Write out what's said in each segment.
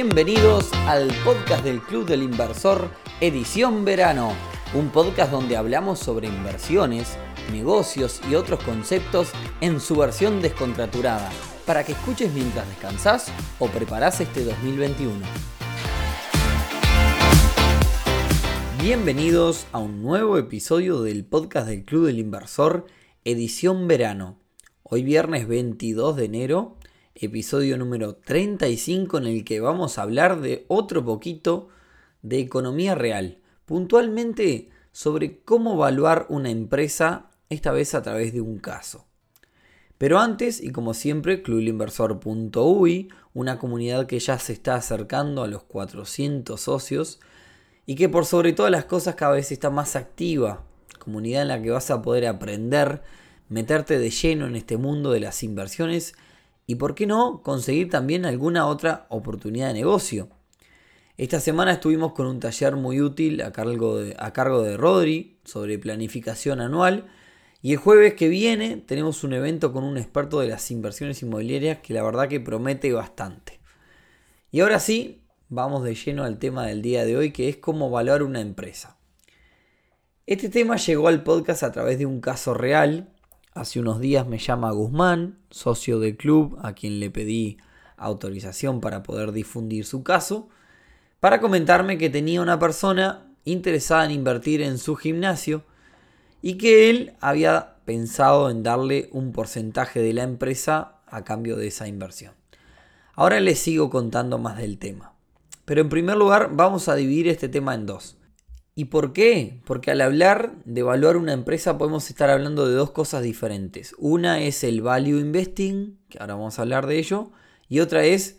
Bienvenidos al podcast del Club del Inversor, edición verano, un podcast donde hablamos sobre inversiones, negocios y otros conceptos en su versión descontraturada, para que escuches mientras descansas o preparas este 2021. Bienvenidos a un nuevo episodio del podcast del Club del Inversor, edición verano. Hoy viernes 22 de enero episodio número 35 en el que vamos a hablar de otro poquito de economía real, puntualmente sobre cómo evaluar una empresa, esta vez a través de un caso. Pero antes, y como siempre, clubinversor.ui, una comunidad que ya se está acercando a los 400 socios y que por sobre todas las cosas cada vez está más activa, comunidad en la que vas a poder aprender, meterte de lleno en este mundo de las inversiones y por qué no conseguir también alguna otra oportunidad de negocio. Esta semana estuvimos con un taller muy útil a cargo de, a cargo de Rodri sobre planificación anual y el jueves que viene tenemos un evento con un experto de las inversiones inmobiliarias que la verdad que promete bastante. Y ahora sí, vamos de lleno al tema del día de hoy que es cómo evaluar una empresa. Este tema llegó al podcast a través de un caso real Hace unos días me llama Guzmán, socio del club, a quien le pedí autorización para poder difundir su caso, para comentarme que tenía una persona interesada en invertir en su gimnasio y que él había pensado en darle un porcentaje de la empresa a cambio de esa inversión. Ahora les sigo contando más del tema. Pero en primer lugar vamos a dividir este tema en dos. ¿Y por qué? Porque al hablar de evaluar una empresa podemos estar hablando de dos cosas diferentes. Una es el value investing, que ahora vamos a hablar de ello, y otra es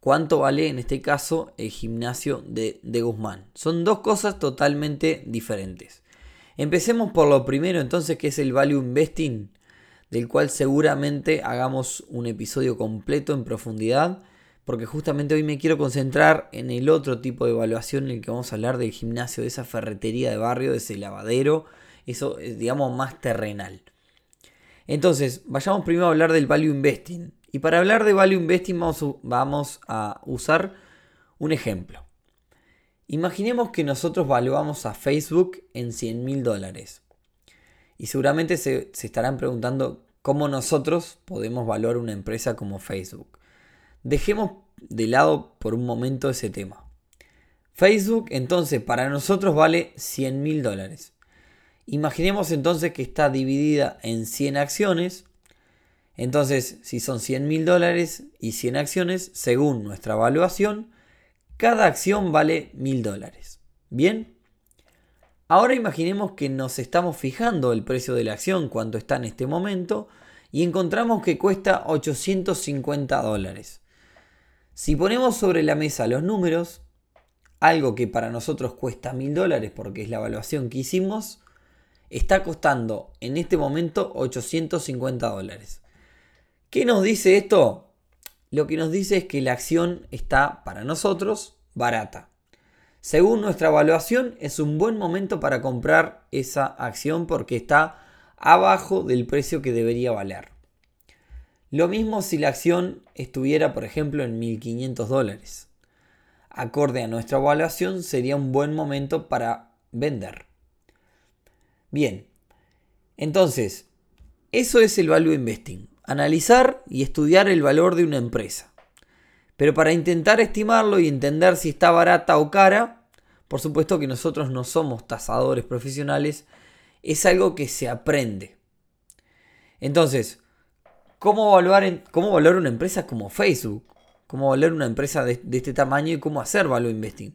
cuánto vale en este caso el gimnasio de, de Guzmán. Son dos cosas totalmente diferentes. Empecemos por lo primero entonces que es el value investing, del cual seguramente hagamos un episodio completo en profundidad porque justamente hoy me quiero concentrar en el otro tipo de evaluación en el que vamos a hablar del gimnasio, de esa ferretería de barrio, de ese lavadero, eso es digamos más terrenal. Entonces, vayamos primero a hablar del value investing. Y para hablar de value investing vamos, a usar un ejemplo. Imaginemos que nosotros valuamos a Facebook en 100 mil dólares. Y seguramente se, se estarán preguntando cómo nosotros podemos valuar una empresa como Facebook. Dejemos de lado por un momento ese tema. Facebook entonces para nosotros vale 100 mil dólares. Imaginemos entonces que está dividida en 100 acciones. Entonces, si son 100 mil dólares y 100 acciones, según nuestra evaluación, cada acción vale mil dólares. ¿Bien? Ahora imaginemos que nos estamos fijando el precio de la acción, cuánto está en este momento, y encontramos que cuesta 850 dólares. Si ponemos sobre la mesa los números, algo que para nosotros cuesta mil dólares porque es la evaluación que hicimos, está costando en este momento 850 dólares. ¿Qué nos dice esto? Lo que nos dice es que la acción está para nosotros barata. Según nuestra evaluación es un buen momento para comprar esa acción porque está abajo del precio que debería valer. Lo mismo si la acción estuviera, por ejemplo, en 1.500 dólares. Acorde a nuestra evaluación, sería un buen momento para vender. Bien, entonces, eso es el value investing. Analizar y estudiar el valor de una empresa. Pero para intentar estimarlo y entender si está barata o cara, por supuesto que nosotros no somos tasadores profesionales, es algo que se aprende. Entonces, cómo evaluar, cómo una empresa como Facebook, cómo evaluar una empresa de, este tamaño y cómo hacer value investing.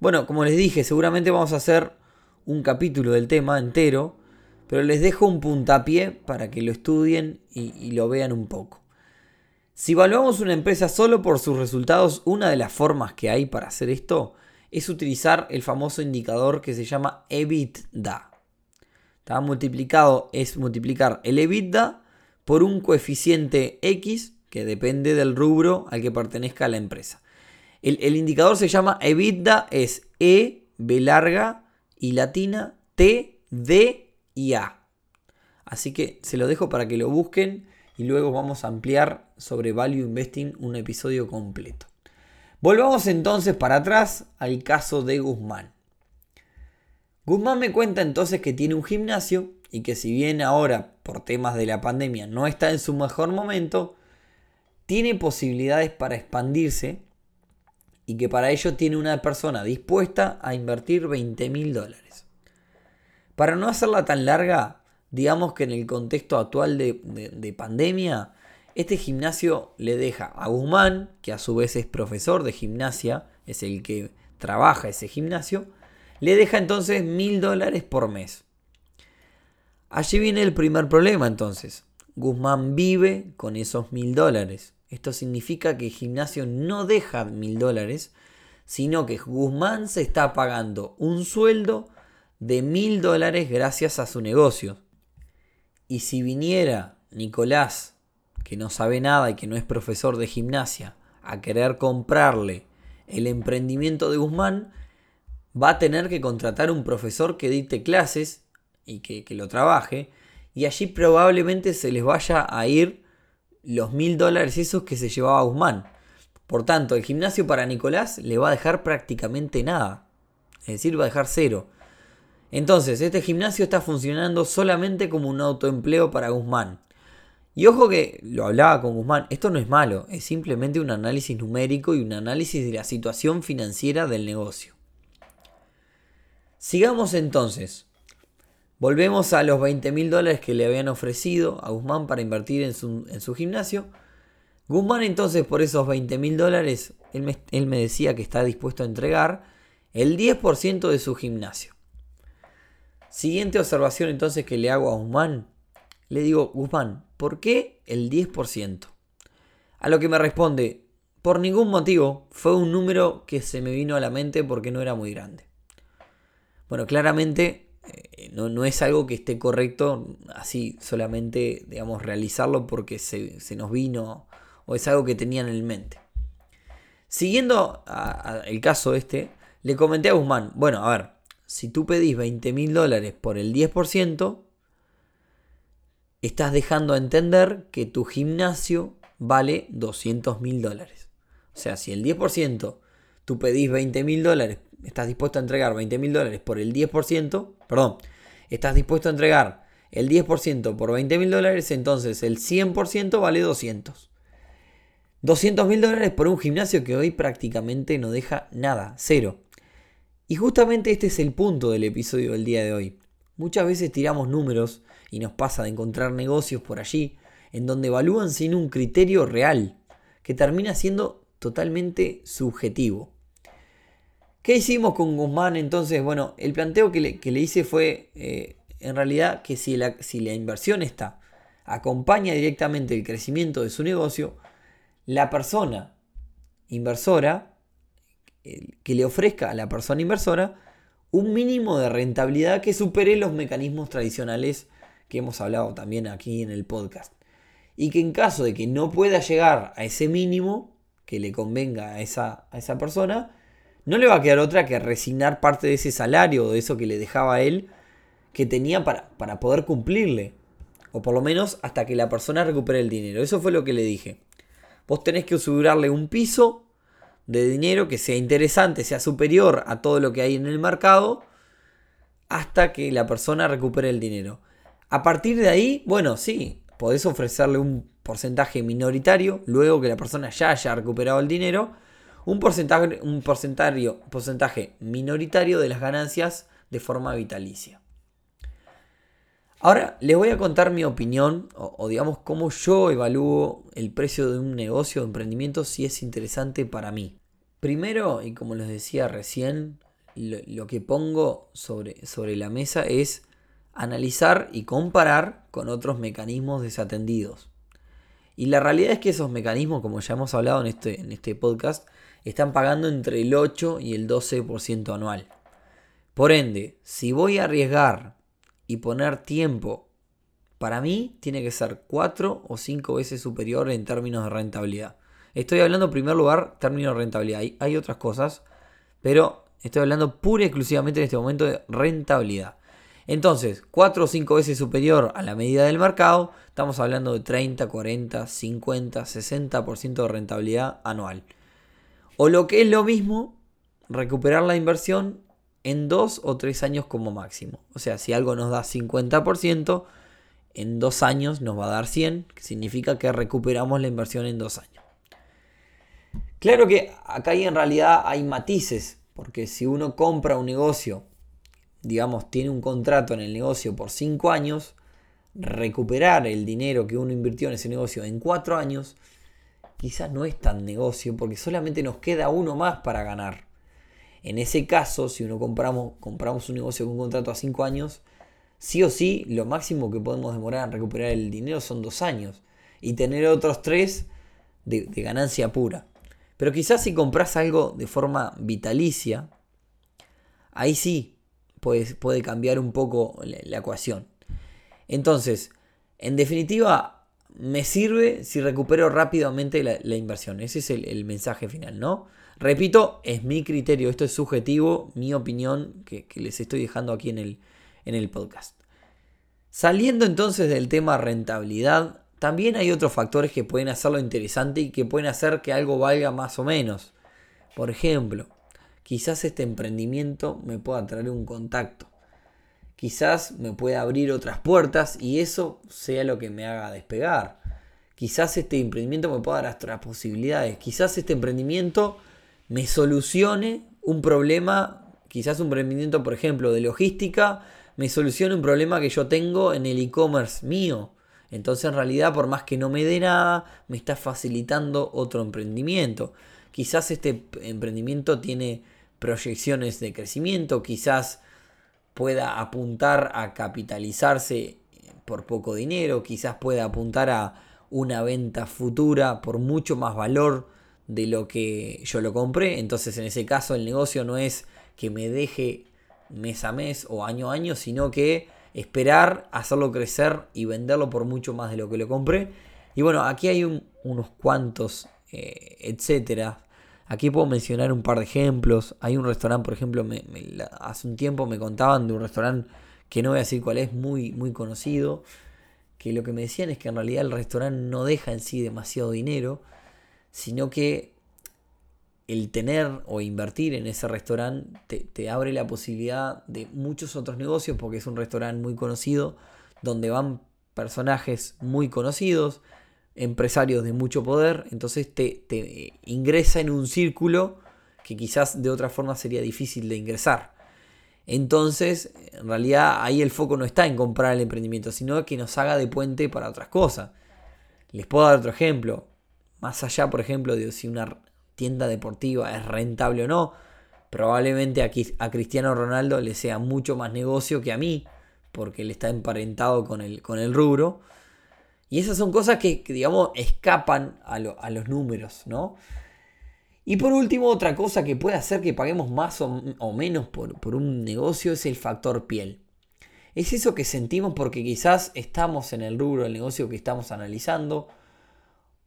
Bueno, como les dije, seguramente vamos a hacer un capítulo del tema entero, pero les dejo un puntapié para que lo estudien y, y lo vean un poco. Si evaluamos una empresa solo por sus resultados, una de las formas que hay para hacer esto es utilizar el famoso indicador que se llama EBITDA. Está multiplicado es multiplicar el EBITDA por un coeficiente X que depende del rubro al que pertenezca la empresa. El, indicador se llama EBITDA, es E, B larga y latina, T, D y A. Así que se lo dejo para que lo busquen y luego vamos a ampliar sobre Value Investing un episodio completo. Volvamos entonces para atrás al caso de Guzmán. Guzmán me cuenta entonces que tiene un gimnasio y que si bien ahora por temas de la pandemia no está en su mejor momento, tiene posibilidades para expandirse y que para ello tiene una persona dispuesta a invertir 20 mil dólares. Para no hacerla tan larga, digamos que en el contexto actual de, de pandemia, este gimnasio le deja a Guzmán, que a su vez es profesor de gimnasia, es el que trabaja ese gimnasio, le deja entonces mil dólares por mes. Allí viene el primer problema entonces. Guzmán vive con esos mil dólares. Esto significa que gimnasio no deja mil dólares, sino que Guzmán se está pagando un sueldo de mil dólares gracias a su negocio. Y si viniera Nicolás, que no sabe nada y que no es profesor de gimnasia, a querer comprarle el emprendimiento de Guzmán, va a tener que contratar un profesor que dicte clases y que, que lo trabaje, y allí probablemente se les vaya a ir los mil dólares esos que se llevaba Guzmán. Por tanto, el gimnasio para Nicolás le va a dejar prácticamente nada. Es decir, va a dejar cero. Entonces, este gimnasio está funcionando solamente como un autoempleo para Guzmán. Y ojo que lo hablaba con Guzmán, esto no es malo, es simplemente un análisis numérico y un análisis de la situación financiera del negocio. Sigamos entonces. Volvemos a los 20 mil dólares que le habían ofrecido a Guzmán para invertir en su, gimnasio. Guzmán entonces por esos 20 mil dólares, él me, él me decía que está dispuesto a entregar el 10% de su gimnasio. Siguiente observación entonces que le hago a Guzmán. Le digo, Guzmán, ¿por qué el 10%? A lo que me responde, por ningún motivo, fue un número que se me vino a la mente porque no era muy grande. Bueno, claramente eh, no, es algo que esté correcto así solamente, digamos, realizarlo porque se, nos vino o es algo que tenían en mente. Siguiendo el caso este, le comenté a Guzmán, bueno, a ver, si tú pedís 20 mil dólares por el 10%, estás dejando a entender que tu gimnasio vale 200 mil dólares. O sea, si el 10% tú pedís 20 mil dólares estás dispuesto a entregar 20 mil dólares por el 10%, perdón, estás dispuesto a entregar el 10% por 20 mil dólares, entonces el 100% vale 200. 200 mil dólares por un gimnasio que hoy prácticamente no deja nada, cero. Y justamente este es el punto del episodio del día de hoy. Muchas veces tiramos números y nos pasa de encontrar negocios por allí en donde evalúan sin un criterio real, que termina siendo totalmente subjetivo. ¿Qué hicimos con Guzmán entonces? Bueno, el planteo que le, hice fue eh, en realidad que si la, si la inversión está, acompaña directamente el crecimiento de su negocio, la persona inversora, que le ofrezca a la persona inversora un mínimo de rentabilidad que supere los mecanismos tradicionales que hemos hablado también aquí en el podcast. Y que en caso de que no pueda llegar a ese mínimo que le convenga a esa, a esa persona, no le va a quedar otra que resignar parte de ese salario o de eso que le dejaba a él que tenía para, para poder cumplirle. O por lo menos hasta que la persona recupere el dinero. Eso fue lo que le dije. Vos tenés que asegurarle un piso de dinero que sea interesante, sea superior a todo lo que hay en el mercado, hasta que la persona recupere el dinero. A partir de ahí, bueno, sí, podés ofrecerle un porcentaje minoritario, luego que la persona ya haya recuperado el dinero, un porcentaje, un porcentaje minoritario de las ganancias de forma vitalicia. Ahora les voy a contar mi opinión o, digamos cómo yo evalúo el precio de un negocio de emprendimiento si es interesante para mí. Primero, y como les decía recién, lo, que pongo sobre, sobre la mesa es analizar y comparar con otros mecanismos desatendidos. Y la realidad es que esos mecanismos, como ya hemos hablado en este, en este podcast, están pagando entre el 8 y el 12% anual. Por ende, si voy a arriesgar y poner tiempo, para mí tiene que ser 4 o 5 veces superior en términos de rentabilidad. Estoy hablando en primer lugar términos de rentabilidad. Hay, hay otras cosas, pero estoy hablando pura y exclusivamente en este momento de rentabilidad. Entonces, 4 o 5 veces superior a la medida del mercado, estamos hablando de 30, 40, 50, 60% de rentabilidad anual. O lo que es lo mismo, recuperar la inversión en dos o tres años como máximo. O sea, si algo nos da 50%, en dos años nos va a dar 100, que significa que recuperamos la inversión en dos años. Claro que acá en realidad hay matices, porque si uno compra un negocio, digamos, tiene un contrato en el negocio por cinco años, recuperar el dinero que uno invirtió en ese negocio en cuatro años, quizás no es tan negocio, porque solamente nos queda uno más para ganar. En ese caso, si uno compramos, compramos un negocio con un contrato a 5 años, sí o sí, lo máximo que podemos demorar en recuperar el dinero son 2 años. Y tener otros 3 de, ganancia pura. Pero quizás si compras algo de forma vitalicia, ahí sí puede, puede cambiar un poco la, ecuación. Entonces, en definitiva, me sirve si recupero rápidamente la, inversión. Ese es el mensaje final, ¿no? Repito, es mi criterio, esto es subjetivo, mi opinión que, les estoy dejando aquí en el, en el podcast. Saliendo entonces del tema rentabilidad, también hay otros factores que pueden hacerlo interesante y que pueden hacer que algo valga más o menos. Por ejemplo, quizás este emprendimiento me pueda traer un contacto. Quizás me pueda abrir otras puertas y eso sea lo que me haga despegar. Quizás este emprendimiento me pueda dar otras posibilidades. Quizás este emprendimiento me solucione un problema, quizás un emprendimiento, por ejemplo, de logística, me solucione un problema que yo tengo en el e-commerce mío. Entonces, en realidad, por más que no me dé nada, me está facilitando otro emprendimiento. Quizás este emprendimiento tiene proyecciones de crecimiento, quizás pueda apuntar a capitalizarse por poco dinero, quizás pueda apuntar a una venta futura por mucho más valor de lo que yo lo compré. Entonces en ese caso el negocio no es que me deje mes a mes o año a año, sino que esperar, hacerlo crecer y venderlo por mucho más de lo que lo compré. Y bueno, aquí hay unos cuantos, eh, etcétera. Aquí puedo mencionar un par de ejemplos. Hay un restaurante, por ejemplo, hace un tiempo me contaban de un restaurante que no voy a decir cuál es, muy, muy conocido. Que lo que me decían es que en realidad el restaurante no deja en sí demasiado dinero sino que el tener o invertir en ese restaurante te, abre la posibilidad de muchos otros negocios porque es un restaurante muy conocido donde van personajes muy conocidos, empresarios de mucho poder, entonces te, te ingresa en un círculo que quizás de otra forma sería difícil de ingresar. Entonces, en realidad ahí el foco no está en comprar el emprendimiento, sino que nos haga de puente para otras cosas. Les puedo dar otro ejemplo. Más allá, por ejemplo, de si una tienda deportiva es rentable o no, probablemente a, Cristiano Ronaldo le sea mucho más negocio que a mí, porque él está emparentado con el, con el rubro. Y esas son cosas que, digamos, escapan a, los números, ¿no? Y por último, otra cosa que puede hacer que paguemos más o, menos por, por, un negocio es el factor piel. Es eso que sentimos porque quizás estamos en el rubro del negocio que estamos analizando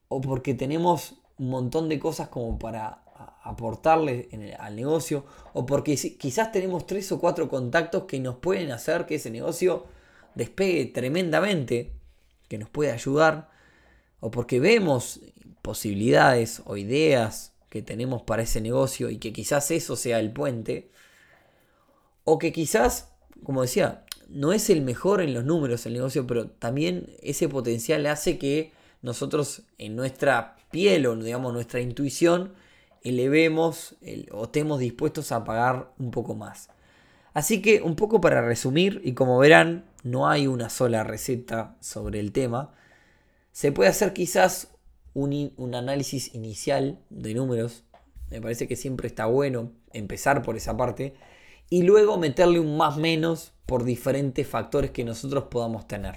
o porque tenemos un montón de cosas como para aportarle al negocio, o porque quizás tenemos tres o cuatro contactos que nos pueden hacer que ese negocio despegue tremendamente, que nos puede ayudar, o porque vemos posibilidades o ideas que tenemos para ese negocio y que quizás eso sea el puente, o que quizás, como decía, no es el mejor en los números el negocio, pero también ese potencial hace que nosotros en nuestra piel o digamos nuestra intuición elevemos o estemos dispuestos a pagar un poco más. Así que un poco para resumir, y como verán, no hay una sola receta sobre el tema, se puede hacer quizás un, un análisis inicial de números, me parece que siempre está bueno empezar por esa parte, y luego meterle un más menos por diferentes factores que nosotros podamos tener.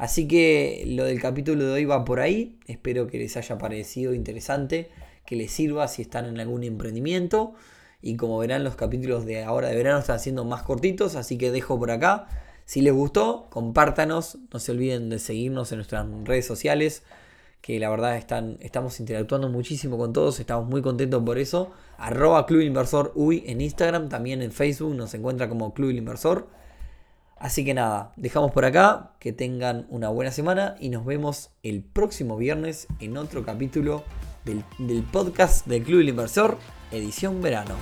Así que lo del capítulo de hoy va por ahí. Espero que les haya parecido interesante, que les sirva si están en algún emprendimiento. Y como verán, los capítulos de ahora de verano están siendo más cortitos, así que dejo por acá. Si les gustó, compártanos. No se olviden de seguirnos en nuestras redes sociales, que la verdad están, estamos interactuando muchísimo con todos. Estamos muy contentos por eso. Arroba Club Inversor en Instagram, también en Facebook nos encuentra como Club Inversor. Así que nada, dejamos por acá, que tengan una buena semana y nos vemos el próximo viernes en otro capítulo del, del podcast del Club del Inversor, edición verano.